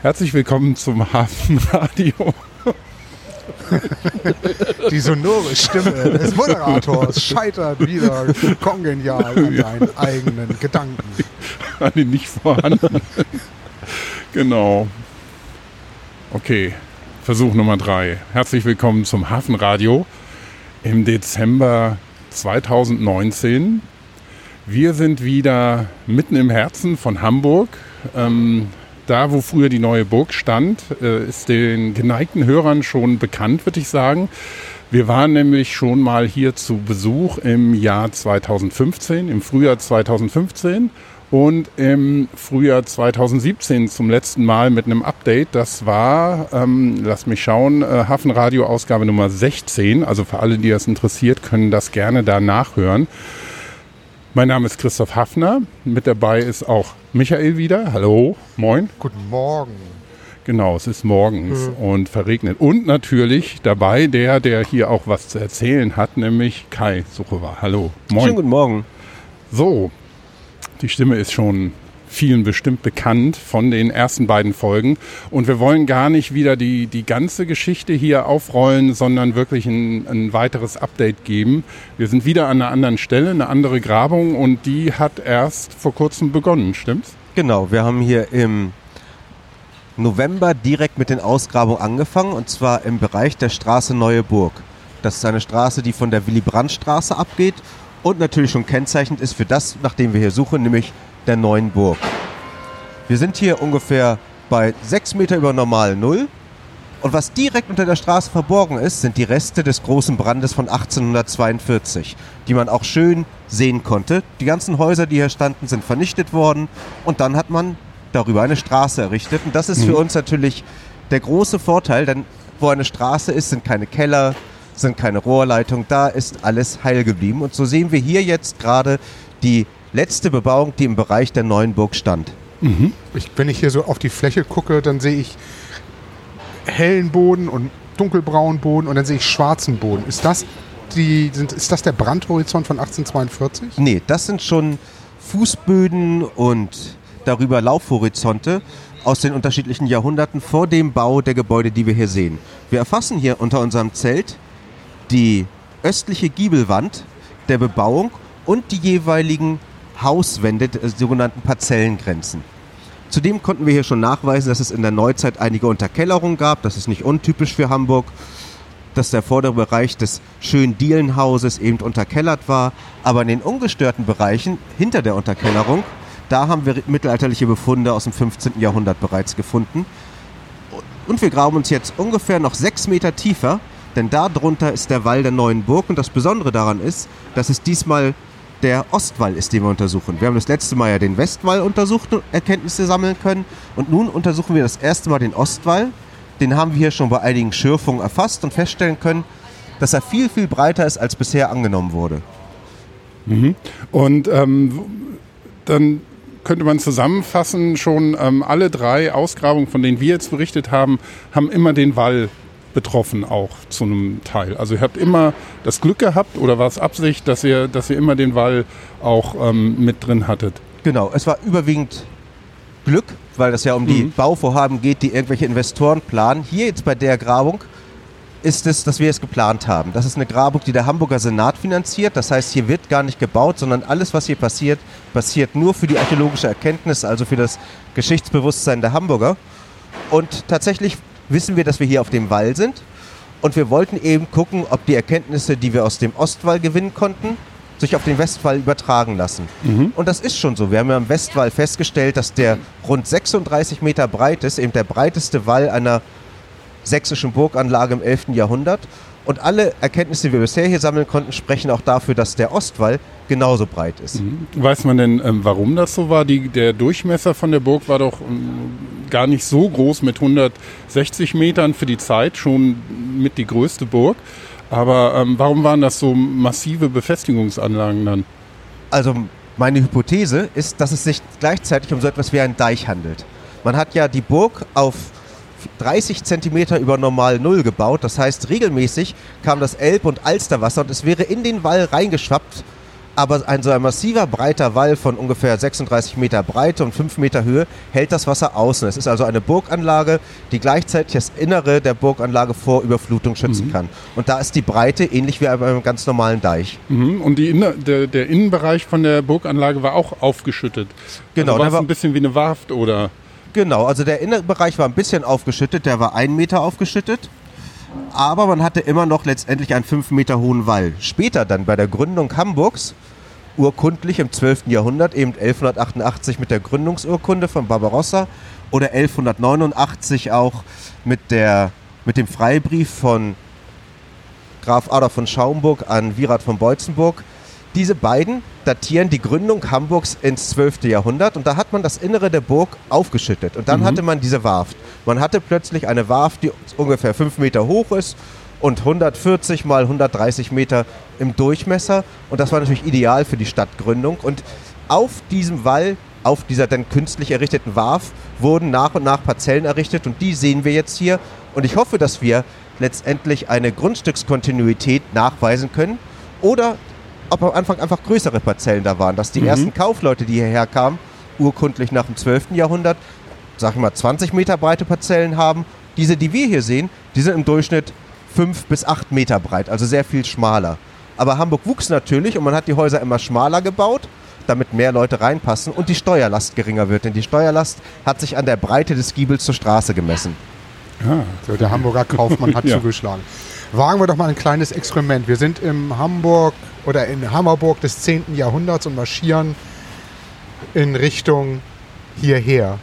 Herzlich willkommen zum Hafenradio. Die sonore Stimme des Moderators scheitert wieder kongenial an seinen eigenen Gedanken. An den nicht vorhanden. genau. Okay, Versuch Nummer drei. Herzlich willkommen zum Hafenradio im Dezember 2019. Wir sind wieder mitten im Herzen von Hamburg. Ähm, da, wo früher die neue Burg stand, äh, ist den geneigten Hörern schon bekannt, würde ich sagen. Wir waren nämlich schon mal hier zu Besuch im Jahr 2015, im Frühjahr 2015 und im Frühjahr 2017 zum letzten Mal mit einem Update. Das war, ähm, lass mich schauen, äh, Hafenradio Ausgabe Nummer 16. Also für alle, die das interessiert, können das gerne da nachhören. Mein Name ist Christoph Hafner. Mit dabei ist auch Michael wieder. Hallo, moin. Guten Morgen. Genau, es ist morgens mhm. und verregnet. Und natürlich dabei der, der hier auch was zu erzählen hat, nämlich Kai Suchowa. Hallo, moin. Schönen guten Morgen. So, die Stimme ist schon vielen bestimmt bekannt von den ersten beiden Folgen. Und wir wollen gar nicht wieder die, die ganze Geschichte hier aufrollen, sondern wirklich ein, ein weiteres Update geben. Wir sind wieder an einer anderen Stelle, eine andere Grabung und die hat erst vor kurzem begonnen, stimmt's? Genau, wir haben hier im November direkt mit den Ausgrabungen angefangen und zwar im Bereich der Straße Neue Burg. Das ist eine Straße, die von der Willy-Brandt-Straße abgeht und natürlich schon kennzeichnend ist für das, nach dem wir hier suchen, nämlich der neuen Burg. Wir sind hier ungefähr bei 6 Meter über normal Null. Und was direkt unter der Straße verborgen ist, sind die Reste des großen Brandes von 1842, die man auch schön sehen konnte. Die ganzen Häuser, die hier standen, sind vernichtet worden und dann hat man darüber eine Straße errichtet. Und das ist für mhm. uns natürlich der große Vorteil, denn wo eine Straße ist, sind keine Keller, sind keine Rohrleitungen, da ist alles heil geblieben. Und so sehen wir hier jetzt gerade die letzte Bebauung, die im Bereich der neuen Burg stand. Mhm. Ich, wenn ich hier so auf die Fläche gucke, dann sehe ich hellen Boden und dunkelbraunen Boden und dann sehe ich schwarzen Boden. Ist das, die, sind, ist das der Brandhorizont von 1842? Nee, das sind schon Fußböden und darüber Laufhorizonte aus den unterschiedlichen Jahrhunderten vor dem Bau der Gebäude, die wir hier sehen. Wir erfassen hier unter unserem Zelt die östliche Giebelwand der Bebauung und die jeweiligen Hauswände, der sogenannten Parzellengrenzen. Zudem konnten wir hier schon nachweisen, dass es in der Neuzeit einige Unterkellerungen gab. Das ist nicht untypisch für Hamburg. Dass der vordere Bereich des schönen Dielenhauses eben unterkellert war. Aber in den ungestörten Bereichen hinter der Unterkellerung, da haben wir mittelalterliche Befunde aus dem 15. Jahrhundert bereits gefunden. Und wir graben uns jetzt ungefähr noch sechs Meter tiefer, denn darunter ist der Wall der neuen Burg. Und das Besondere daran ist, dass es diesmal der Ostwall ist, den wir untersuchen. Wir haben das letzte Mal ja den Westwall untersucht und Erkenntnisse sammeln können. Und nun untersuchen wir das erste Mal den Ostwall. Den haben wir hier schon bei einigen Schürfungen erfasst und feststellen können, dass er viel, viel breiter ist, als bisher angenommen wurde. Mhm. Und ähm, dann könnte man zusammenfassen, schon ähm, alle drei Ausgrabungen, von denen wir jetzt berichtet haben, haben immer den Wall betroffen auch zu einem Teil. Also ihr habt immer das Glück gehabt oder war es Absicht, dass ihr, dass ihr immer den Wall auch ähm, mit drin hattet? Genau, es war überwiegend Glück, weil das ja um mhm. die Bauvorhaben geht, die irgendwelche Investoren planen. Hier jetzt bei der Grabung ist es, dass wir es geplant haben. Das ist eine Grabung, die der Hamburger Senat finanziert. Das heißt, hier wird gar nicht gebaut, sondern alles, was hier passiert, passiert nur für die archäologische Erkenntnis, also für das Geschichtsbewusstsein der Hamburger. Und tatsächlich wissen wir, dass wir hier auf dem Wall sind. Und wir wollten eben gucken, ob die Erkenntnisse, die wir aus dem Ostwall gewinnen konnten, sich auf den Westwall übertragen lassen. Mhm. Und das ist schon so. Wir haben ja am Westwall festgestellt, dass der rund 36 Meter breit ist, eben der breiteste Wall einer sächsischen Burganlage im 11. Jahrhundert. Und alle Erkenntnisse, die wir bisher hier sammeln konnten, sprechen auch dafür, dass der Ostwall genauso breit ist. Mhm. Weiß man denn, ähm, warum das so war? Die, der Durchmesser von der Burg war doch ähm, gar nicht so groß mit 160 Metern für die Zeit, schon mit die größte Burg. Aber ähm, warum waren das so massive Befestigungsanlagen dann? Also meine Hypothese ist, dass es sich gleichzeitig um so etwas wie einen Deich handelt. Man hat ja die Burg auf 30 Zentimeter über normal Null gebaut. Das heißt, regelmäßig kam das Elb- und Alsterwasser und es wäre in den Wall reingeschwappt Aber ein so ein massiver, breiter Wall von ungefähr 36 Meter Breite und 5 Meter Höhe hält das Wasser außen. Es ist also eine Burganlage, die gleichzeitig das Innere der Burganlage vor Überflutung schützen kann. Und da ist die Breite ähnlich wie bei einem ganz normalen Deich. Mhm. Und die Inner, der, der Innenbereich von der Burganlage war auch aufgeschüttet. Genau, Also war es war- ein bisschen wie eine Warft oder. Genau, also der Innenbereich war ein bisschen aufgeschüttet, der war einen Meter aufgeschüttet. Aber man hatte immer noch letztendlich einen fünf Meter hohen Wall. Später dann bei der Gründung Hamburgs, urkundlich im 12. Jahrhundert, eben 1188 mit der Gründungsurkunde von Barbarossa oder 1189 auch mit, der, mit dem Freibrief von Graf Adolf von Schaumburg an Virat von Beutzenburg. Diese beiden datieren die Gründung Hamburgs ins 12. Jahrhundert und da hat man das Innere der Burg aufgeschüttet. Und dann hatte man diese Warft. Man hatte plötzlich eine Warft, die ungefähr 5 Meter hoch ist und 140 mal 130 Meter im Durchmesser. Und das war natürlich ideal für die Stadtgründung. Und auf diesem Wall, auf dieser dann künstlich errichteten Warf, wurden nach und nach Parzellen errichtet und die sehen wir jetzt hier. Und ich hoffe, dass wir letztendlich eine Grundstückskontinuität nachweisen können oder ob am Anfang einfach größere Parzellen da waren, dass die ersten Kaufleute, die hierher kamen, urkundlich nach dem 12. Jahrhundert, sag ich mal, 20 Meter breite Parzellen haben. Diese, die wir hier sehen, die sind im Durchschnitt 5 bis 8 Meter breit, also sehr viel schmaler. Aber Hamburg wuchs natürlich und man hat die Häuser immer schmaler gebaut, damit mehr Leute reinpassen und die Steuerlast geringer wird. Denn die Steuerlast hat sich an der Breite des Giebels zur Straße gemessen. So, der Hamburger Kaufmann hat Ja. zugeschlagen. Wagen wir doch mal ein kleines Experiment. Wir sind im Hamburg oder in Hammerburg des 10. Jahrhunderts und marschieren in Richtung hierher.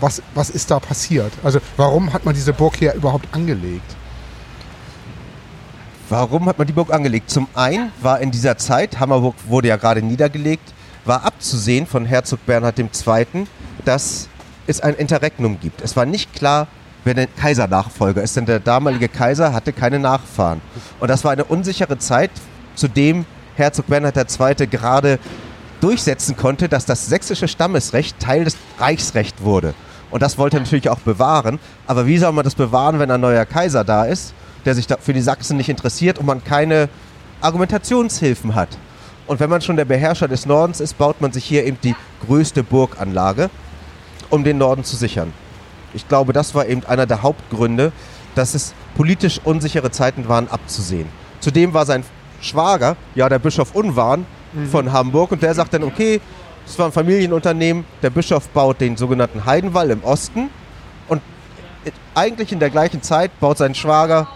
Was, was ist da passiert? Also warum hat man diese Burg hier überhaupt angelegt? Warum hat man die Burg angelegt? Zum einen war in dieser Zeit, Hammerburg wurde ja gerade niedergelegt, war abzusehen von Herzog Bernhard II., dass es ein Interregnum gibt. Es war nicht klar, wer der Kaisernachfolger ist, denn der damalige Kaiser hatte keine Nachfahren. Und das war eine unsichere Zeit, zu dem Herzog Bernhard II. gerade durchsetzen konnte, dass das sächsische Stammesrecht Teil des Reichsrechts wurde. Und das wollte er natürlich auch bewahren. Aber wie soll man das bewahren, wenn ein neuer Kaiser da ist, der sich für die Sachsen nicht interessiert und man keine Argumentationshilfen hat? Und wenn man schon der Beherrscher des Nordens ist, baut man sich hier eben die größte Burganlage, um den Norden zu sichern. Ich glaube, das war eben einer der Hauptgründe, dass es politisch unsichere Zeiten waren, abzusehen. Zudem war sein Schwager, ja der Bischof Unwarn von Hamburg, und der sagt dann, okay, es war ein Familienunternehmen, der Bischof baut den sogenannten Heidenwall im Osten und eigentlich in der gleichen Zeit baut sein Schwager,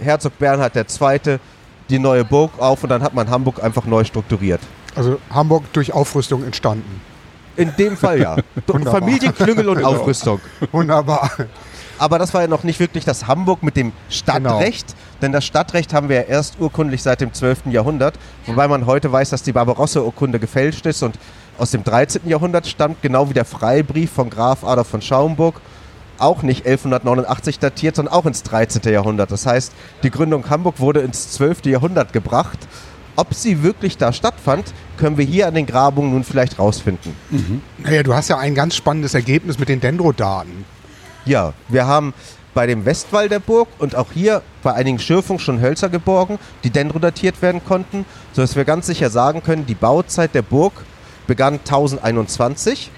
Herzog Bernhard II., die neue Burg auf und dann hat man Hamburg einfach neu strukturiert. Also Hamburg durch Aufrüstung entstanden. In dem Fall ja. Wunderbar. Familienklüngel und Aufrüstung. Wunderbar. Aber das war ja noch nicht wirklich das Hamburg mit dem Stadtrecht, denn das Stadtrecht haben wir ja erst urkundlich seit dem 12. Jahrhundert, wobei man heute weiß, dass die Barbarossa-Urkunde gefälscht ist und aus dem 13. Jahrhundert stammt, genau wie der Freibrief von Graf Adolf von Schaumburg, auch nicht 1189 datiert, sondern auch ins 13. Jahrhundert. Das heißt, die Gründung Hamburg wurde ins 12. Jahrhundert gebracht. Ob sie wirklich da stattfand, können wir hier an den Grabungen nun vielleicht rausfinden. Naja, du hast ja ein ganz spannendes Ergebnis mit den Dendrodaten. Ja, wir haben bei dem Westwall der Burg und auch hier bei einigen Schürfungen schon Hölzer geborgen, die dendrodatiert werden konnten, sodass wir ganz sicher sagen können, die Bauzeit der Burg begann 1021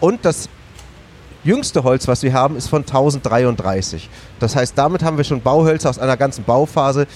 und das jüngste Holz, was wir haben, ist von 1033. Das heißt, damit haben wir schon Bauhölzer aus einer ganzen Bauphase,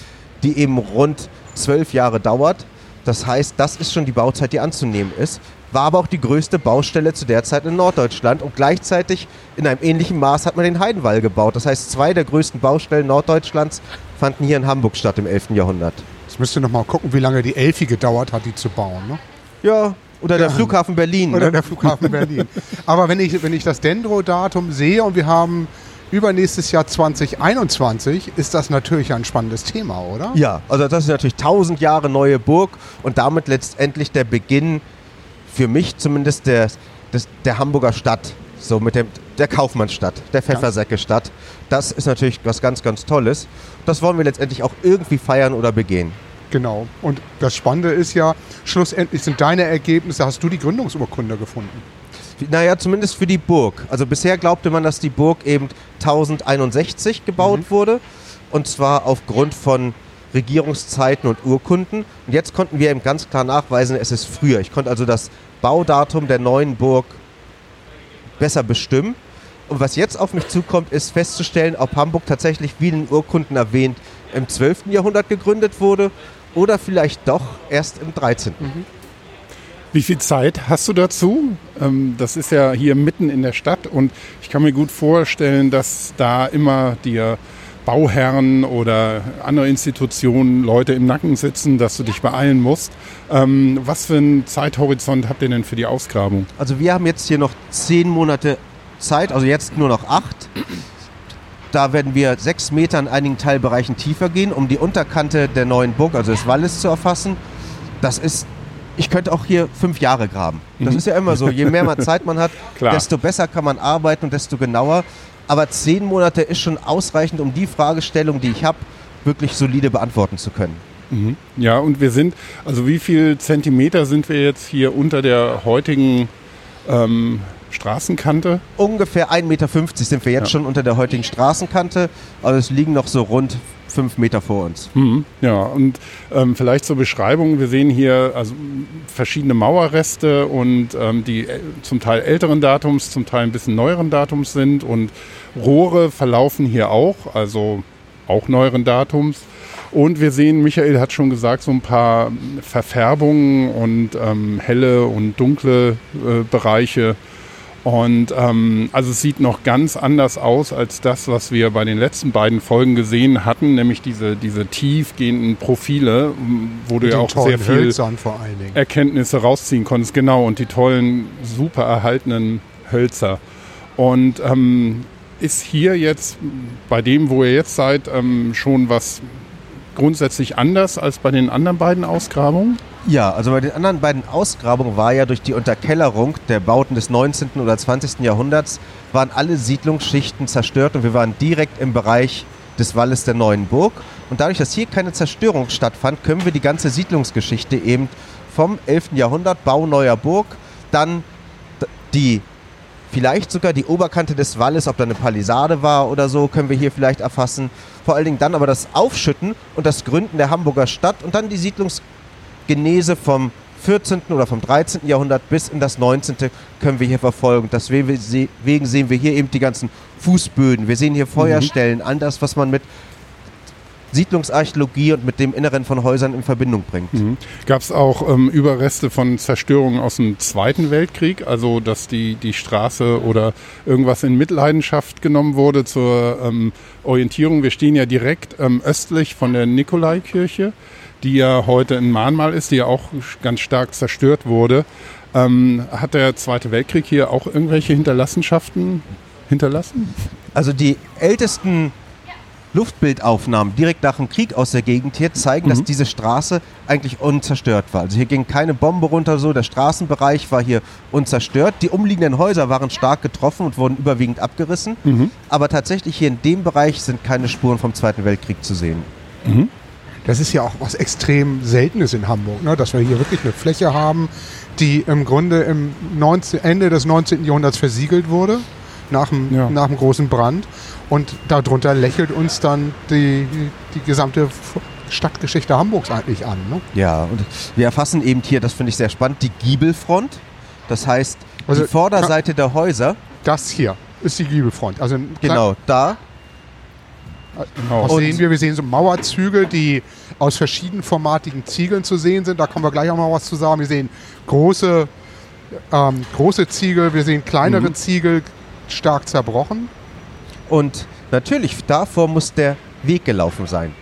die eben rund zwölf Jahre dauert. Das heißt, das ist schon die Bauzeit, die anzunehmen ist. War aber auch die größte Baustelle zu der Zeit in Norddeutschland und gleichzeitig in einem ähnlichen Maß hat man den Heidenwall gebaut. Das heißt, zwei der größten Baustellen Norddeutschlands fanden hier in Hamburg statt im 11. Jahrhundert. Jetzt müsst ihr noch mal gucken, wie lange die Elfi gedauert hat, die zu bauen. Ne? Ja, oder der Ja. Flughafen Berlin. Oder Ne? der Flughafen Berlin. Aber wenn ich, wenn ich das Dendro-Datum sehe und wir haben übernächstes Jahr 2021, ist das natürlich ein spannendes Thema, oder? Ja, also das ist natürlich 1000 Jahre neue Burg und damit letztendlich der Beginn, für mich zumindest, der, des, der Hamburger Stadt. So mit dem, der Kaufmannsstadt, der Pfeffersäcke-Stadt. Das ist natürlich was ganz, ganz Tolles. Das wollen wir letztendlich auch irgendwie feiern oder begehen. Genau. Und das Spannende ist ja, schlussendlich sind deine Ergebnisse, hast du die Gründungsurkunde gefunden. Naja, zumindest für die Burg. Also bisher glaubte man, dass die Burg eben 1061 gebaut wurde. Und zwar aufgrund von Regierungszeiten und Urkunden. Und jetzt konnten wir eben ganz klar nachweisen, es ist früher. Ich konnte also das Baudatum der neuen Burg besser bestimmen. Und was jetzt auf mich zukommt, ist festzustellen, ob Hamburg tatsächlich, wie in den Urkunden erwähnt, im 12. Jahrhundert gegründet wurde oder vielleicht doch erst im 13. Wie viel Zeit hast du dazu? Ähm, das ist ja hier mitten in der Stadt und ich kann mir gut vorstellen, dass da immer dir Bauherren oder andere Institutionen Leute im Nacken sitzen, dass du dich beeilen musst. Ähm, was für einen Zeithorizont habt ihr denn für die Ausgrabung? Also wir haben jetzt hier noch zehn Monate Zeit, also jetzt nur noch acht. Da werden wir sechs Meter in einigen Teilbereichen tiefer gehen, um die Unterkante der neuen Burg, also des Walles, zu erfassen. Das ist, ich könnte auch hier fünf Jahre graben. Das ist ja immer so. Je mehr man Zeit man hat, Klar. desto besser kann man arbeiten und desto genauer. Aber zehn Monate ist schon ausreichend, um die Fragestellung, die ich habe, wirklich solide beantworten zu können. Ja, und wir sind, also wie viel Zentimeter sind wir jetzt hier unter der heutigen ähm, Straßenkante? Ungefähr 1,50 Meter sind wir jetzt Ja. schon unter der heutigen Straßenkante. Also es liegen noch so rund fünf Meter vor uns. Mhm. Ja, und ähm, vielleicht zur Beschreibung, wir sehen hier also verschiedene Mauerreste und ähm, die äh, zum Teil älteren Datums, zum Teil ein bisschen neueren Datums sind und Rohre verlaufen hier auch, also auch neueren Datums. Und wir sehen, Michael hat schon gesagt, so ein paar Verfärbungen und ähm, helle und dunkle äh, Bereiche. Und ähm, also es sieht noch ganz anders aus als das, was wir bei den letzten beiden Folgen gesehen hatten, nämlich diese, diese tiefgehenden Profile, wo du ja auch sehr viel. Erkenntnisse rausziehen konntest. Genau, und die tollen, super erhaltenen Hölzer. Und ähm, ist hier jetzt bei dem, wo ihr jetzt seid, ähm, schon was grundsätzlich anders als bei den anderen beiden Ausgrabungen? Ja, also bei den anderen beiden Ausgrabungen war ja durch die Unterkellerung der Bauten des 19. oder 20. Jahrhunderts waren alle Siedlungsschichten zerstört und wir waren direkt im Bereich des Walles der neuen Burg. Und dadurch, dass hier keine Zerstörung stattfand, können wir die ganze Siedlungsgeschichte eben vom 11. Jahrhundert, Bau neuer Burg, dann die vielleicht sogar die Oberkante des Walles, ob da eine Palisade war oder so, können wir hier vielleicht erfassen. Vor allen Dingen dann aber das Aufschütten und das Gründen der Hamburger Stadt und dann die Siedlungsgenese vom 14. oder vom 13. Jahrhundert bis in das 19. können wir hier verfolgen. Deswegen se- wegen sehen wir hier eben die ganzen Fußböden. Wir sehen hier Feuerstellen, all das, was man mit Siedlungsarchäologie und mit dem Inneren von Häusern in Verbindung bringt. Mhm. Gab es auch ähm, Überreste von Zerstörungen aus dem Zweiten Weltkrieg, also dass die, die Straße oder irgendwas in Mitleidenschaft genommen wurde zur ähm, Orientierung? Wir stehen ja direkt ähm, östlich von der Nikolaikirche, die ja heute ein Mahnmal ist, die ja auch ganz stark zerstört wurde. Ähm, hat der Zweite Weltkrieg hier auch irgendwelche Hinterlassenschaften hinterlassen? Also die ältesten Luftbildaufnahmen direkt nach dem Krieg aus der Gegend hier zeigen, dass diese Straße eigentlich unzerstört war. Also hier ging keine Bombe runter, so der Straßenbereich war hier unzerstört. Die umliegenden Häuser waren stark getroffen und wurden überwiegend abgerissen. Aber tatsächlich hier in dem Bereich sind keine Spuren vom Zweiten Weltkrieg zu sehen. Das ist ja auch was extrem Seltenes in Hamburg, ne? dass wir hier wirklich eine Fläche haben, die im Grunde im 19, Ende des 19. Jahrhunderts versiegelt wurde, nach dem, Ja. nach dem großen Brand. Und darunter lächelt uns dann die, die gesamte Stadtgeschichte Hamburgs eigentlich an. Ne? Ja, und wir erfassen eben hier, das finde ich sehr spannend, die Giebelfront. Das heißt, Also, die Vorderseite der Häuser, Das hier ist die Giebelfront. Also genau da, Genau. Was sehen wir? Wir sehen so Mauerzüge, die aus verschiedenformatigen Ziegeln zu sehen sind. Da kommen wir gleich auch mal was zu sagen. Wir sehen große, ähm, große Ziegel, wir sehen kleinere Mhm. Ziegel, stark zerbrochen. Und natürlich, davor muss der Weg gelaufen sein.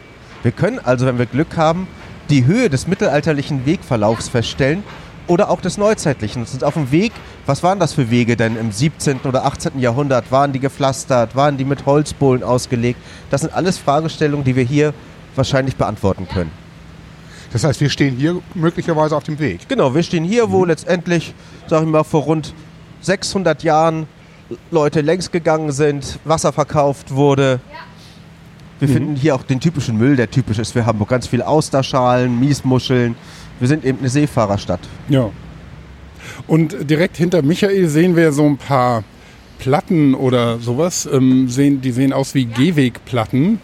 Wir können also, wenn wir Glück haben, die Höhe des mittelalterlichen Wegverlaufs feststellen oder auch des neuzeitlichen. Das ist auf dem Weg, was waren das für Wege denn im 17. oder 18. Jahrhundert? Waren die gepflastert? Waren die mit Holzbohlen ausgelegt? Das sind alles Fragestellungen, die wir hier wahrscheinlich beantworten können. Das heißt, wir stehen hier möglicherweise auf dem Weg. Genau, wir stehen hier, wo letztendlich, sag ich mal, vor rund 600 Jahren Leute längs gegangen sind, Wasser verkauft wurde. Wir finden hier auch den typischen Müll, der typisch ist für Hamburg. Ganz viele Austerschalen, Miesmuscheln. Wir sind eben eine Seefahrerstadt. Ja. Und direkt hinter Michael sehen wir so ein paar Platten oder sowas. Ähm, sehen, die sehen aus wie Gehwegplatten.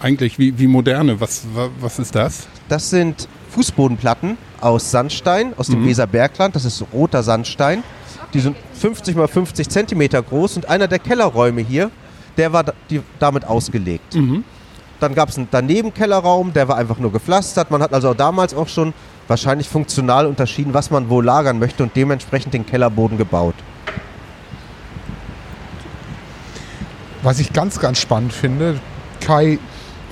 eigentlich wie, wie moderne. Was, wa- was ist das? Das sind Fußbodenplatten aus Sandstein, aus dem Weserbergland. Das ist roter Sandstein. Die sind 50 mal 50 Zentimeter groß und einer der Kellerräume hier, der war die, damit ausgelegt. Dann gab es einen daneben Kellerraum, der war einfach nur gepflastert. Man hat also damals auch schon wahrscheinlich funktional unterschieden, was man wo lagern möchte und dementsprechend den Kellerboden gebaut. Was ich ganz, ganz spannend finde, Kai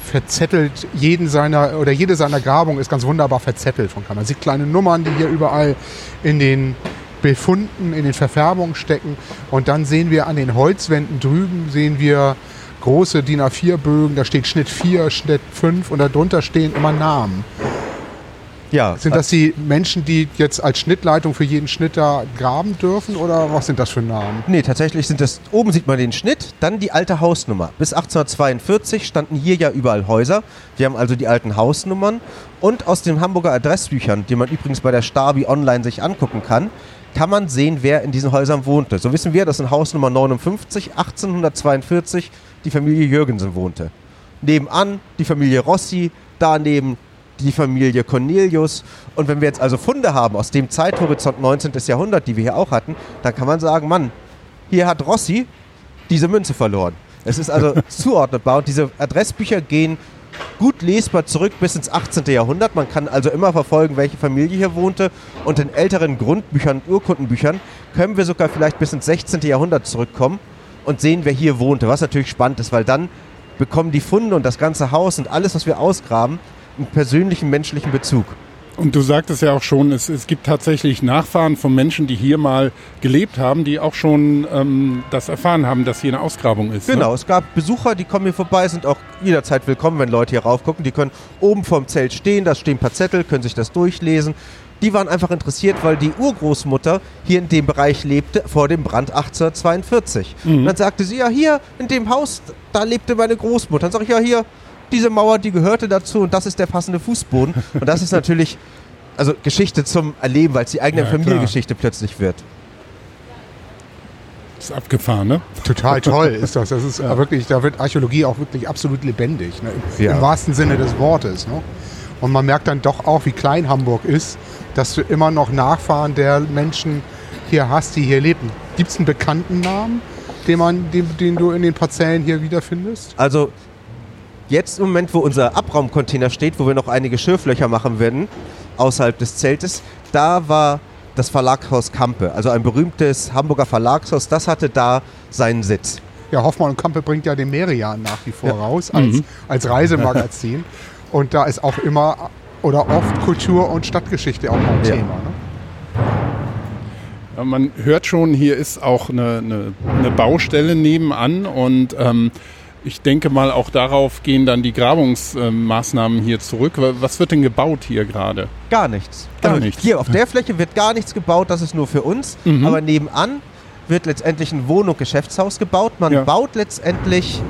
verzettelt jeden seiner oder jede seiner Grabungen ist ganz wunderbar verzettelt von Kai. Man sieht kleine Nummern, die hier überall in den Befunden, in den Verfärbungen stecken. Und dann sehen wir an den Holzwänden drüben sehen wir große DIN A4-Bögen, da steht Schnitt 4, Schnitt 5 und darunter stehen immer Namen. Ja, Sind das die Menschen, die jetzt als Schnittleitung für jeden Schnitt da graben dürfen oder was sind das für Namen? Nee, tatsächlich sind das, oben sieht man den Schnitt, dann die alte Hausnummer. Bis 1842 standen hier ja überall Häuser. Wir haben also die alten Hausnummern. Und aus den Hamburger Adressbüchern, die man übrigens bei der Stabi online sich angucken kann, kann man sehen, wer in diesen Häusern wohnte. So wissen wir, dass in Hausnummer 59 1842 die Familie Jürgensen wohnte. Nebenan die Familie Rossi, daneben die Familie Cornelius. Und wenn wir jetzt also Funde haben aus dem Zeithorizont 19. Jahrhundert, die wir hier auch hatten, dann kann man sagen, Mann, hier hat Rossi diese Münze verloren. Es ist also zuordnetbar und diese Adressbücher gehen gut lesbar zurück bis ins 18. Jahrhundert. Man kann also immer verfolgen, welche Familie hier wohnte. Und in älteren Grundbüchern und Urkundenbüchern können wir sogar vielleicht bis ins 16. Jahrhundert zurückkommen und sehen, wer hier wohnte. Was natürlich spannend ist, weil dann bekommen die Funde und das ganze Haus und alles, was wir ausgraben, einen persönlichen menschlichen Bezug. Und du sagtest ja auch schon, es, es gibt tatsächlich Nachfahren von Menschen, die hier mal gelebt haben, die auch schon ähm, das erfahren haben, dass hier eine Ausgrabung ist. Genau, Ne? es gab Besucher, die kommen hier vorbei, sind auch jederzeit willkommen, wenn Leute hier raufgucken. Die können oben vorm Zelt stehen, da stehen ein paar Zettel, können sich das durchlesen. Die waren einfach interessiert, weil die Urgroßmutter hier in dem Bereich lebte vor dem Brand 1842. Und dann sagte sie, ja hier in dem Haus, da lebte meine Großmutter. Dann sage ich, ja hier, diese Mauer, die gehörte dazu und das ist der passende Fußboden. Und das ist natürlich also Geschichte zum Erleben, weil es die eigene Ja. Familiengeschichte plötzlich wird. Ist abgefahren, ne? Total toll ist das. Das ist wirklich, da wird Archäologie auch wirklich absolut lebendig, ne? Im, Ja. im wahrsten Sinne des Wortes. Ne? Und man merkt dann doch auch, wie klein Hamburg ist, dass du immer noch Nachfahren der Menschen hier hast, die hier leben. Gibt es einen bekannten Namen, den, man, den, den du in den Parzellen hier wiederfindest? Also jetzt im Moment, wo unser Abraumcontainer steht, wo wir noch einige Schürflöcher machen werden, außerhalb des Zeltes, da war das Verlagshaus Kampe, also ein berühmtes Hamburger Verlagshaus, das hatte da seinen Sitz. Ja, Hoffmann und Kampe bringt ja den Merian nach wie vor Ja. raus als, Mhm. als Reisemagazin. Und da ist auch immer oder oft Kultur und Stadtgeschichte auch ein Ja. Thema. Ne? Ja, Man hört schon, hier ist auch eine, eine, eine Baustelle nebenan und ähm, ich denke mal, auch darauf gehen dann die Grabungsmaßnahmen hier zurück. Wa- Was wird denn gebaut hier gerade? Gar nichts. Gar also nichts. Hier auf der Fläche wird gar nichts gebaut, das ist nur für uns. Mhm. Aber nebenan wird letztendlich ein Wohn- und Geschäftshaus gebaut. Man Ja. baut letztendlich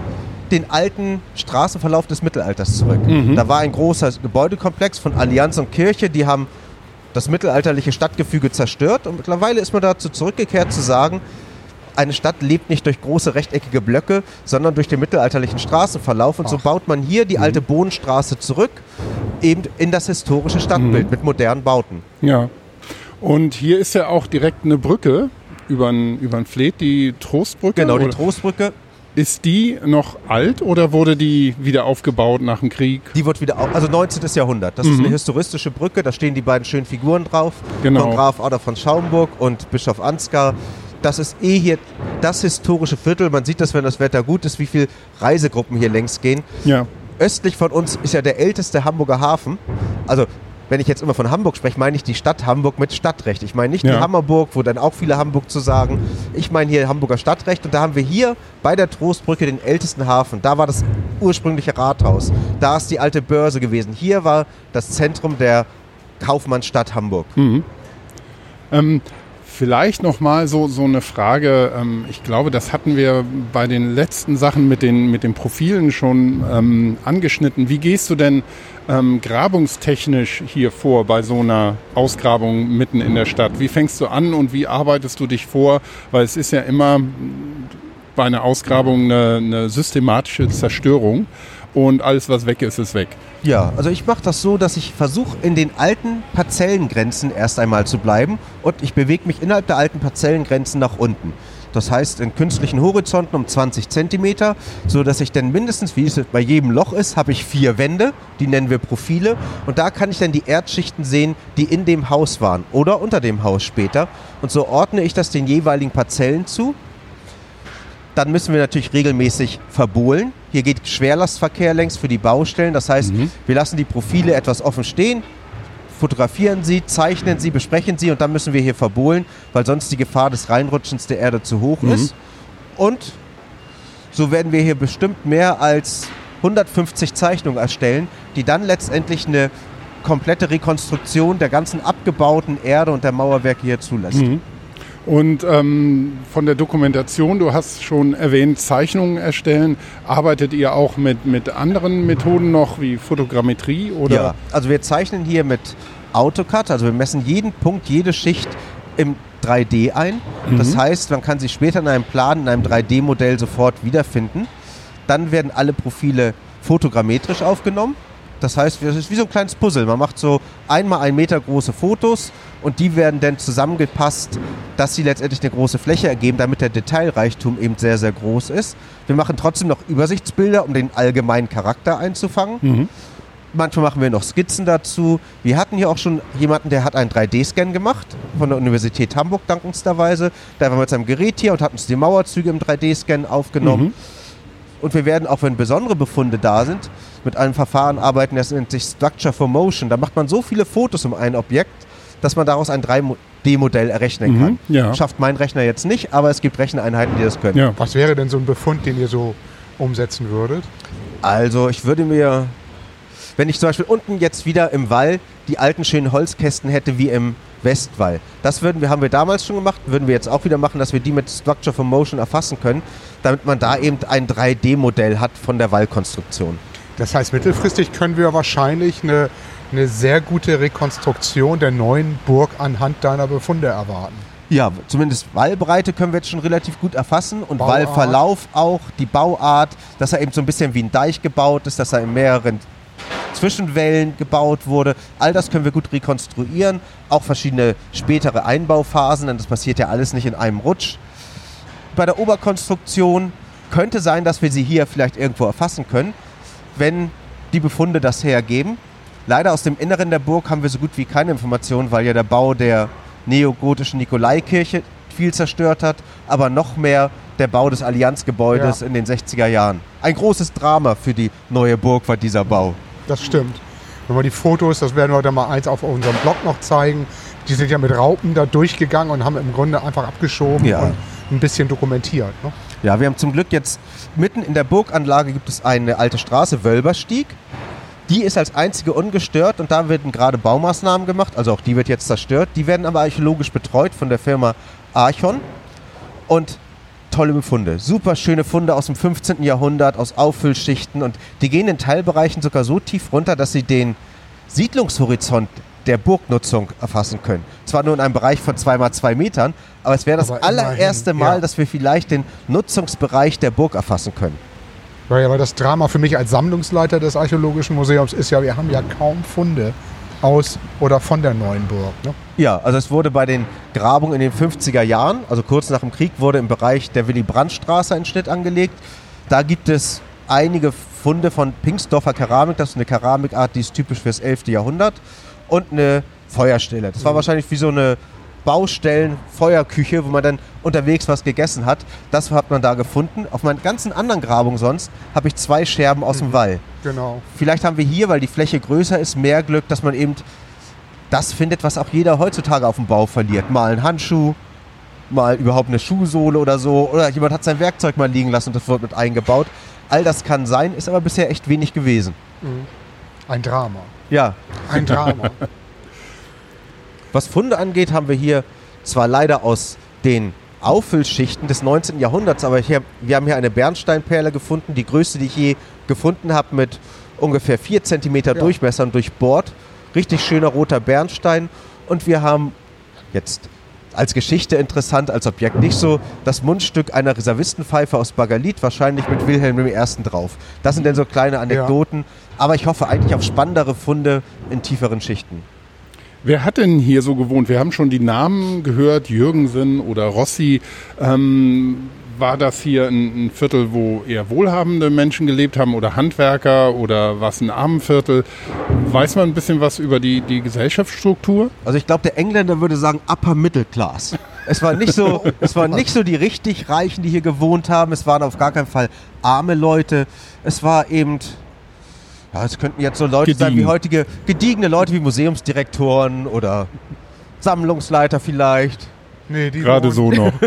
den alten Straßenverlauf des Mittelalters zurück. Mhm. Da war ein großer Gebäudekomplex von Allianz und Kirche, die haben das mittelalterliche Stadtgefüge zerstört und mittlerweile ist man dazu zurückgekehrt zu sagen, eine Stadt lebt nicht durch große rechteckige Blöcke, sondern durch den mittelalterlichen Straßenverlauf. Und so Ach. baut man hier die alte Bohnenstraße zurück, eben in das historische Stadtbild mit modernen Bauten. Ja. Und hier ist ja auch direkt eine Brücke über den Fleet, die Trostbrücke. Genau, die Oder- Trostbrücke, Ist die noch alt oder wurde die wieder aufgebaut nach dem Krieg? die wird wieder, au- also 19. Jahrhundert. Das ist eine historistische Brücke, da stehen die beiden schönen Figuren drauf. Genau. Von Graf Adolf von Schaumburg und Bischof Ansgar. Das ist eh hier das historische Viertel. Man sieht das, wenn das Wetter gut ist, wie viele Reisegruppen hier längs gehen. Ja. östlich von uns ist ja der älteste Hamburger Hafen. Also, wenn ich jetzt immer von Hamburg spreche, meine ich die Stadt Hamburg mit Stadtrecht. Ich meine nicht Ja. die Hammerburg, wo dann auch viele Hamburg zu sagen. Ich meine hier Hamburger Stadtrecht und da haben wir hier bei der Trostbrücke den ältesten Hafen. Da war das ursprüngliche Rathaus. Da ist die alte Börse gewesen. Hier war das Zentrum der Kaufmannsstadt Hamburg. Ähm, vielleicht noch mal so, so eine Frage. Ähm, ich glaube, das hatten wir bei den letzten Sachen mit den, mit den Profilen schon ähm, angeschnitten. Wie gehst du denn ähm, grabungstechnisch hier vor bei so einer Ausgrabung mitten in der Stadt? Wie fängst du an und wie arbeitest du dich vor? Weil es ist ja immer bei einer Ausgrabung eine, eine systematische Zerstörung. Und alles, was weg ist, ist weg. Ja, also ich mache das so, dass ich versuche, in den alten Parzellengrenzen erst einmal zu bleiben und ich bewege mich innerhalb der alten Parzellengrenzen nach unten. Das heißt, in künstlichen Horizonten um 20 Zentimeter, so dass ich dann mindestens, wie es bei jedem Loch ist, habe ich vier Wände, die nennen wir Profile. Und da kann ich dann die Erdschichten sehen, die in dem Haus waren oder unter dem Haus später. Und so ordne ich das den jeweiligen Parzellen zu. Dann müssen wir natürlich regelmäßig verbohlen. Hier geht Schwerlastverkehr längs für die Baustellen. Das heißt, Mhm. wir lassen die Profile etwas offen stehen, fotografieren sie, zeichnen sie, besprechen sie und dann müssen wir hier verbohlen, weil sonst die Gefahr des Reinrutschens der Erde zu hoch Mhm. ist. Und so werden wir hier bestimmt mehr als 150 Zeichnungen erstellen, die dann letztendlich eine komplette Rekonstruktion der ganzen abgebauten Erde und der Mauerwerke hier zulässt. Mhm. Und ähm, von der Dokumentation, du hast schon erwähnt, Zeichnungen erstellen. Arbeitet ihr auch mit, mit anderen Methoden noch wie Fotogrammetrie? Oder? Ja, also wir zeichnen hier mit AutoCAD, also wir messen jeden Punkt, jede Schicht im 3D ein. Das heißt, man kann sie später in einem Plan, in einem 3D-Modell sofort wiederfinden. Dann werden alle Profile fotogrammetrisch aufgenommen. Das heißt, es ist wie so ein kleines Puzzle. Man macht so einmal ein Meter große Fotos und die werden dann zusammengepasst, dass sie letztendlich eine große Fläche ergeben, damit der Detailreichtum eben sehr, sehr groß ist. Wir machen trotzdem noch Übersichtsbilder, um den allgemeinen Charakter einzufangen. Mhm. Manchmal machen wir noch Skizzen dazu. Wir hatten hier auch schon jemanden, der hat einen 3D-Scan gemacht von der Universität Hamburg dankensderweise. Der war mit seinem Gerät hier und hat uns die Mauerzüge im 3D-Scan aufgenommen. Mhm. Und wir werden, auch wenn besondere Befunde da sind, mit einem Verfahren arbeiten, das nennt sich Structure for Motion. Da macht man so viele Fotos um ein Objekt, dass man daraus ein 3D-Modell errechnen Mhm, kann. ja. Schafft mein Rechner jetzt nicht, aber es gibt Recheneinheiten, die das können. Ja. Was wäre denn so ein Befund, den ihr so umsetzen würdet? Also ich würde mir, wenn ich zum Beispiel unten jetzt wieder im Wall die alten schönen Holzkästen hätte wie im Westwall. Das würden wir, haben wir damals schon gemacht, würden wir jetzt auch wieder machen, dass wir die mit Structure for Motion erfassen können, damit man da eben ein 3D-Modell hat von der Wallkonstruktion. Das heißt, mittelfristig können wir wahrscheinlich eine, eine sehr gute Rekonstruktion der neuen Burg anhand deiner Befunde erwarten. Ja, zumindest Wallbreite können wir jetzt schon relativ gut erfassen und Bauart. Wallverlauf auch, die Bauart, dass er eben so ein bisschen wie ein Deich gebaut ist, dass er in mehreren Zwischenwellen gebaut wurde. All das können wir gut rekonstruieren. Auch verschiedene spätere Einbauphasen, denn das passiert ja alles nicht in einem Rutsch. Bei der Oberkonstruktion könnte sein, dass wir sie hier vielleicht irgendwo erfassen können, wenn die Befunde das hergeben. Leider aus dem Inneren der Burg haben wir so gut wie keine Informationen, weil ja der Bau der neogotischen Nikolaikirche viel zerstört hat, aber noch mehr der Bau des Allianzgebäudes Ja. in den 60er Jahren. Ein großes Drama für die neue Burg war dieser Bau. Das stimmt. Wenn wir die Fotos, das werden wir dann mal eins auf unserem Blog noch zeigen, die sind ja mit Raupen da durchgegangen und haben im Grunde einfach abgeschoben Ja. und ein bisschen dokumentiert. Ne? Ja, wir haben zum Glück jetzt mitten in der Burganlage gibt es eine alte Straße, Wölberstieg. Die ist als einzige ungestört und da werden gerade Baumaßnahmen gemacht, also auch die wird jetzt zerstört. Die werden aber archäologisch betreut von der Firma Archon und tolle Befunde. Super schöne Funde aus dem 15. Jahrhundert, aus Auffüllschichten und die gehen in Teilbereichen sogar so tief runter, dass sie den Siedlungshorizont der Burgnutzung erfassen können. Zwar nur in einem Bereich von 2 mal 2 Metern, aber es wäre das Aber immerhin, allererste Mal, ja. dass wir vielleicht den Nutzungsbereich der Burg erfassen können. Weil, weil das Drama für mich als Sammlungsleiter des Archäologischen Museums ist ja, wir haben ja kaum Funde aus oder von der neuen Burg. Ne? Ja, also es wurde bei den Grabungen in den 50er Jahren, also kurz nach dem Krieg, wurde im Bereich der Willy-Brandt-Straße ein Schnitt angelegt. Da gibt es einige Funde von Pingsdorfer Keramik, das ist eine Keramikart, die ist typisch fürs 11. Jahrhundert, und eine Feuerstelle. Das war wahrscheinlich wie so eine Baustellen-Feuerküche, wo man dann unterwegs was gegessen hat. Das hat man da gefunden. Auf meinen ganzen anderen Grabungen sonst habe ich zwei Scherben aus dem Wall. Genau. Vielleicht haben wir hier, weil die Fläche größer ist, mehr Glück, dass man eben das findet, was auch jeder heutzutage auf dem Bau verliert. Mal ein Handschuh, mal überhaupt eine Schuhsohle oder so. Oder jemand hat sein Werkzeug mal liegen lassen und das wird mit eingebaut. All das kann sein, ist aber bisher echt wenig gewesen. Ein Drama. Ja, Ein Drama. was Funde angeht, haben wir hier zwar leider aus den Auffüllschichten des 19. Jahrhunderts, aber hier, wir haben hier eine Bernsteinperle gefunden, die größte, die ich je gefunden habe, mit ungefähr 4 cm Durchmesser und durchbohrt. Richtig schöner roter Bernstein. Und wir haben jetzt als Geschichte interessant, als Objekt nicht so. Das Mundstück einer Reservistenpfeife aus Bagalit, wahrscheinlich mit Wilhelm I. drauf. Das sind dann so kleine Anekdoten. Aber ich hoffe eigentlich auf spannendere Funde in tieferen Schichten. Wer hat denn hier so gewohnt? Wir haben schon die Namen gehört, Jürgensen oder Rossi. Ähm, war das hier ein, ein, Viertel, wo eher wohlhabende Menschen gelebt haben oder Handwerker oder was ein Armenviertel? Weiß man ein bisschen was über die, die Gesellschaftsstruktur? Also ich glaube, der Engländer würde sagen Upper Middle Class. Es war nicht so, es waren nicht so die richtig Reichen, die hier gewohnt haben. Es waren auf gar keinen Fall arme Leute. Es war eben ja, es könnten jetzt so Leute Gediegen. sein wie heutige gediegene Leute wie Museumsdirektoren oder Sammlungsleiter vielleicht. Nee, die Gerade so noch.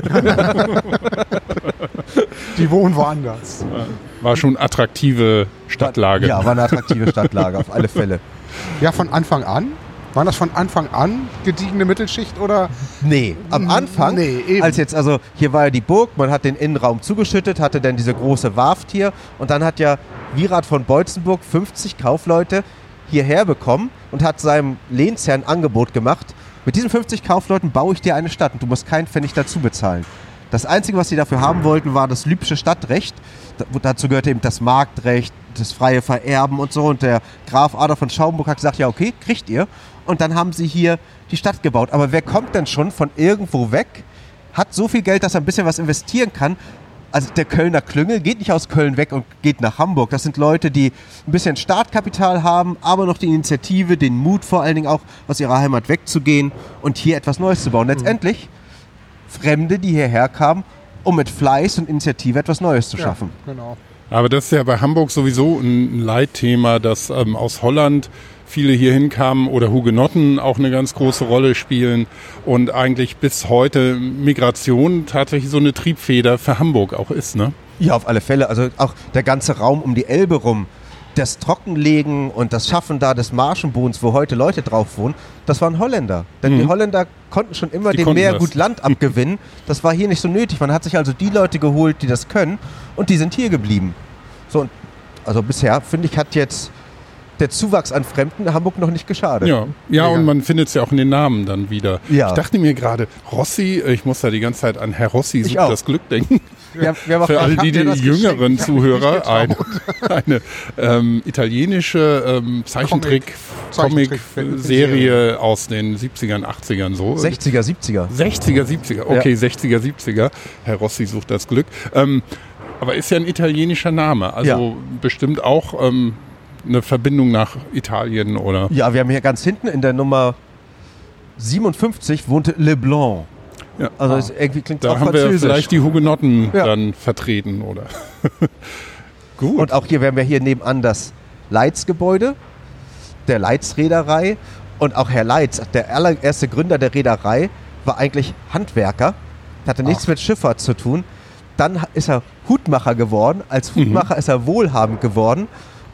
die wohnen woanders. War schon attraktive Stadtlage. Ja, war eine attraktive Stadtlage, auf alle Fälle. Ja, von Anfang an? War das von Anfang an gediegene Mittelschicht oder? Nee, am Anfang, nee, eben. als jetzt, also hier war ja die Burg, man hat den Innenraum zugeschüttet, hatte dann diese große Warft hier und dann hat ja Wierat von Beutzenburg 50 Kaufleute hierher bekommen und hat seinem Lehnsherrn Angebot gemacht. Mit diesen 50 Kaufleuten baue ich dir eine Stadt und du musst keinen Pfennig dazu bezahlen. Das Einzige, was sie dafür haben wollten, war das lübsche Stadtrecht. dazu gehörte eben das Marktrecht, das freie Vererben und so. Und der Graf Adolf von Schaumburg hat gesagt, ja okay, kriegt ihr. Und dann haben sie hier die Stadt gebaut. Aber wer kommt denn schon von irgendwo weg, hat so viel Geld, dass er ein bisschen was investieren kann also der Kölner Klüngel geht nicht aus Köln weg und geht nach Hamburg. Das sind Leute, die ein bisschen Startkapital haben, aber noch die Initiative, den Mut vor allen Dingen auch aus ihrer Heimat wegzugehen und hier etwas Neues zu bauen. Mhm. Letztendlich Fremde, die hierher kamen, um mit Fleiß und Initiative etwas Neues zu schaffen. Ja, genau. Aber das ist ja bei Hamburg sowieso ein Leitthema, dass ähm, aus Holland viele hier hinkamen oder Hugenotten auch eine ganz große Rolle spielen und eigentlich bis heute Migration tatsächlich so eine Triebfeder für Hamburg auch ist, ne? Ja, auf alle Fälle. Also auch der ganze Raum um die Elbe rum, das Trockenlegen und das Schaffen da des Marschenbodens, wo heute Leute drauf wohnen, das waren Holländer. Denn mhm. die Holländer konnten schon immer die dem Meer das. gut Land abgewinnen. Das war hier nicht so nötig. Man hat sich also die Leute geholt, die das können und die sind hier geblieben. So, also bisher, finde ich, hat jetzt der Zuwachs an Fremden in Hamburg noch nicht geschadet. Ja, ja, und man findet es ja auch in den Namen dann wieder. Ja. Ich dachte mir gerade, Rossi, ich muss da die ganze Zeit an Herr Rossi sucht das Glück denken. Wir, wir Für alle die, die jüngeren Zuhörer, eine, eine ähm, italienische ähm, Zeichentrick-Comic-Serie aus den 70ern, 80ern so. 60er, 70er. 60er, 70er, okay, ja. 60er, 70er. Herr Rossi sucht das Glück. Ähm, aber ist ja ein italienischer Name, also ja. bestimmt auch ähm, eine Verbindung nach Italien oder? Ja, wir haben hier ganz hinten in der Nummer 57 wohnte Leblanc. Ja. Also ah. irgendwie klingt da auch haben wir vielleicht die Hugenotten ja. dann vertreten oder. Gut. Und auch hier werden wir hier nebenan das Leitz-Gebäude der Leitz-Reederei und auch Herr Leitz, der allererste Gründer der Reederei, war eigentlich Handwerker, hatte nichts Ach. mit Schifffahrt zu tun. Dann ist er Hutmacher geworden. Als mhm. Hutmacher mhm. ist er wohlhabend geworden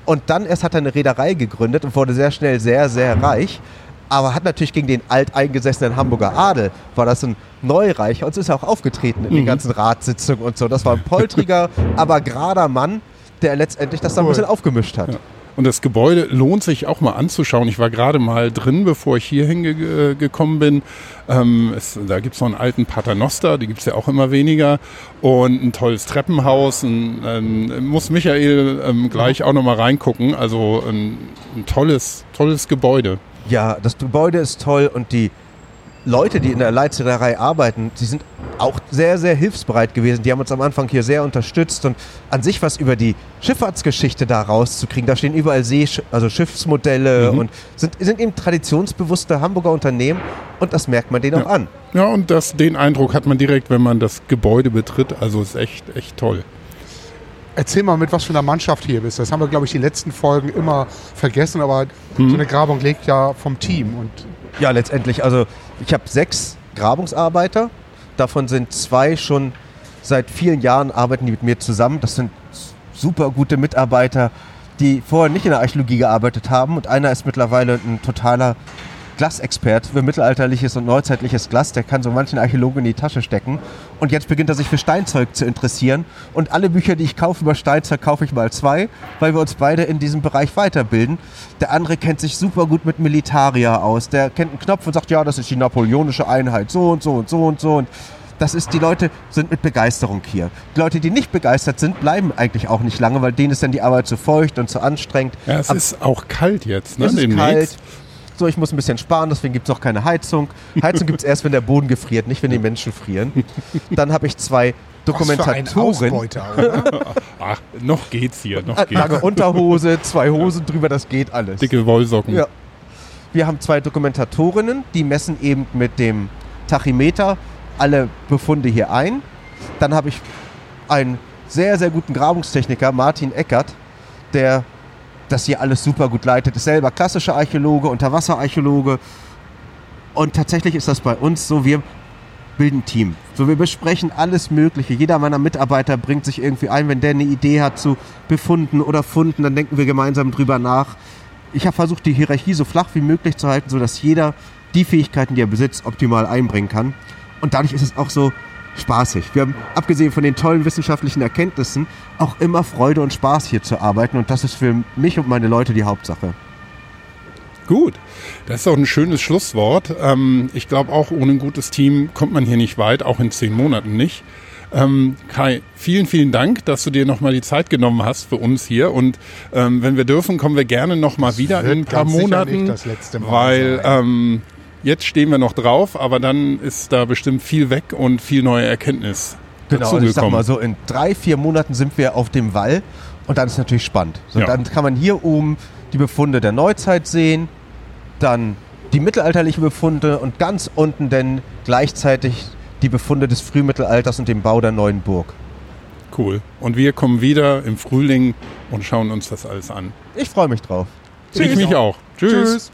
und dann erst hat er eine Reederei gegründet und wurde sehr schnell sehr, sehr reich. Aber hat natürlich gegen den alteingesessenen Hamburger Adel, war das ein Neureicher und so ist er auch aufgetreten in mhm. den ganzen Ratssitzungen und so. Das war ein poltriger, aber gerader Mann, der letztendlich das dann ein bisschen aufgemischt hat. Ja. Und das Gebäude lohnt sich auch mal anzuschauen. Ich war gerade mal drin, bevor ich hier hingekommen bin. Ähm, es, da gibt es noch einen alten Paternoster, die gibt es ja auch immer weniger. Und ein tolles Treppenhaus. Ein, ein, muss Michael ähm, gleich auch noch mal reingucken. Also ein, ein tolles, tolles Gebäude. Ja, das Gebäude ist toll und die Leute, die in der Leitreederei arbeiten, die sind auch sehr, sehr hilfsbereit gewesen. Die haben uns am Anfang hier sehr unterstützt und an sich was über die Schifffahrtsgeschichte da rauszukriegen. Da stehen überall See, also Schiffsmodelle mhm. und sind, sind eben traditionsbewusste Hamburger Unternehmen und das merkt man denen ja. auch an. Ja, und das, den Eindruck hat man direkt, wenn man das Gebäude betritt. Also ist echt, echt toll. Erzähl mal, mit was für einer Mannschaft hier bist. Das haben wir, glaube ich, die letzten Folgen immer vergessen, aber mhm. so eine Grabung lebt ja vom Team. Und ja, letztendlich. Also ich habe sechs Grabungsarbeiter. Davon sind zwei schon seit vielen Jahren arbeiten die mit mir zusammen. Das sind super gute Mitarbeiter, die vorher nicht in der Archäologie gearbeitet haben. Und einer ist mittlerweile ein totaler Glasexpert für mittelalterliches und neuzeitliches Glas. Der kann so manchen Archäologen in die Tasche stecken. Und jetzt beginnt er sich für Steinzeug zu interessieren. Und alle Bücher, die ich kaufe über Steinzeug, kaufe ich mal zwei, weil wir uns beide in diesem Bereich weiterbilden. Der andere kennt sich super gut mit Militaria aus. Der kennt einen Knopf und sagt, ja, das ist die napoleonische Einheit, so und so und so und so. Und das ist, die Leute sind mit Begeisterung hier. Die Leute, die nicht begeistert sind, bleiben eigentlich auch nicht lange, weil denen ist dann die Arbeit zu feucht und zu anstrengend. Ja, es Ab- ist auch kalt jetzt, ne? es ist demnächst. kalt. So, ich muss ein bisschen sparen, deswegen gibt es auch keine Heizung. Heizung gibt es erst, wenn der Boden gefriert, nicht wenn die Menschen frieren. Dann habe ich zwei Was für ein Dokumentatoren. Ausbeuter, oder? Ach, noch geht's hier, noch Äh, geht's. Lange Unterhose, zwei Hosen drüber, das geht alles. Dicke Wollsocken. Ja. Wir haben zwei Dokumentatorinnen, die messen eben mit dem Tachymeter alle Befunde hier ein. Dann habe ich einen sehr, sehr guten Grabungstechniker, Martin Eckert, der das hier alles super gut leitet. Ist selber klassischer Archäologe, Unterwasserarchäologe. Und tatsächlich ist das bei uns so, wir bilden Team. So, wir besprechen alles Mögliche. Jeder meiner Mitarbeiter bringt sich irgendwie ein, wenn der eine Idee hat zu Befunden oder Funden, dann denken wir gemeinsam drüber nach. Ich habe versucht, die Hierarchie so flach wie möglich zu halten, sodass jeder die Fähigkeiten, die er besitzt, optimal einbringen kann. Und dadurch ist es auch so spaßig. Wir haben, abgesehen von den tollen wissenschaftlichen Erkenntnissen, auch immer Freude und Spaß hier zu arbeiten. Und das ist für mich und meine Leute die Hauptsache. Gut, das ist auch ein schönes Schlusswort. Ähm, ich glaube, auch ohne ein gutes Team kommt man hier nicht weit, auch in zehn Monaten nicht. Ähm, Kai, vielen, vielen Dank, dass du dir nochmal die Zeit genommen hast für uns hier. Und ähm, wenn wir dürfen, kommen wir gerne nochmal wieder wird in ein paar Monaten. nicht das letzte Mal weil sein. ähm, jetzt stehen wir noch drauf, aber dann ist da bestimmt viel weg und viel neue Erkenntnis Genau, und ich sag mal so, in drei, vier Monaten sind wir auf dem Wall und dann ist natürlich spannend. So, Ja. Dann kann man hier oben die Befunde der Neuzeit sehen, dann die mittelalterlichen Befunde und ganz unten dann gleichzeitig die Befunde des Frühmittelalters und den Bau der neuen Burg. Cool. Und wir kommen wieder im Frühling und schauen uns das alles an. Ich freue mich drauf. Ich mich auch. Tschüss. Tschüss.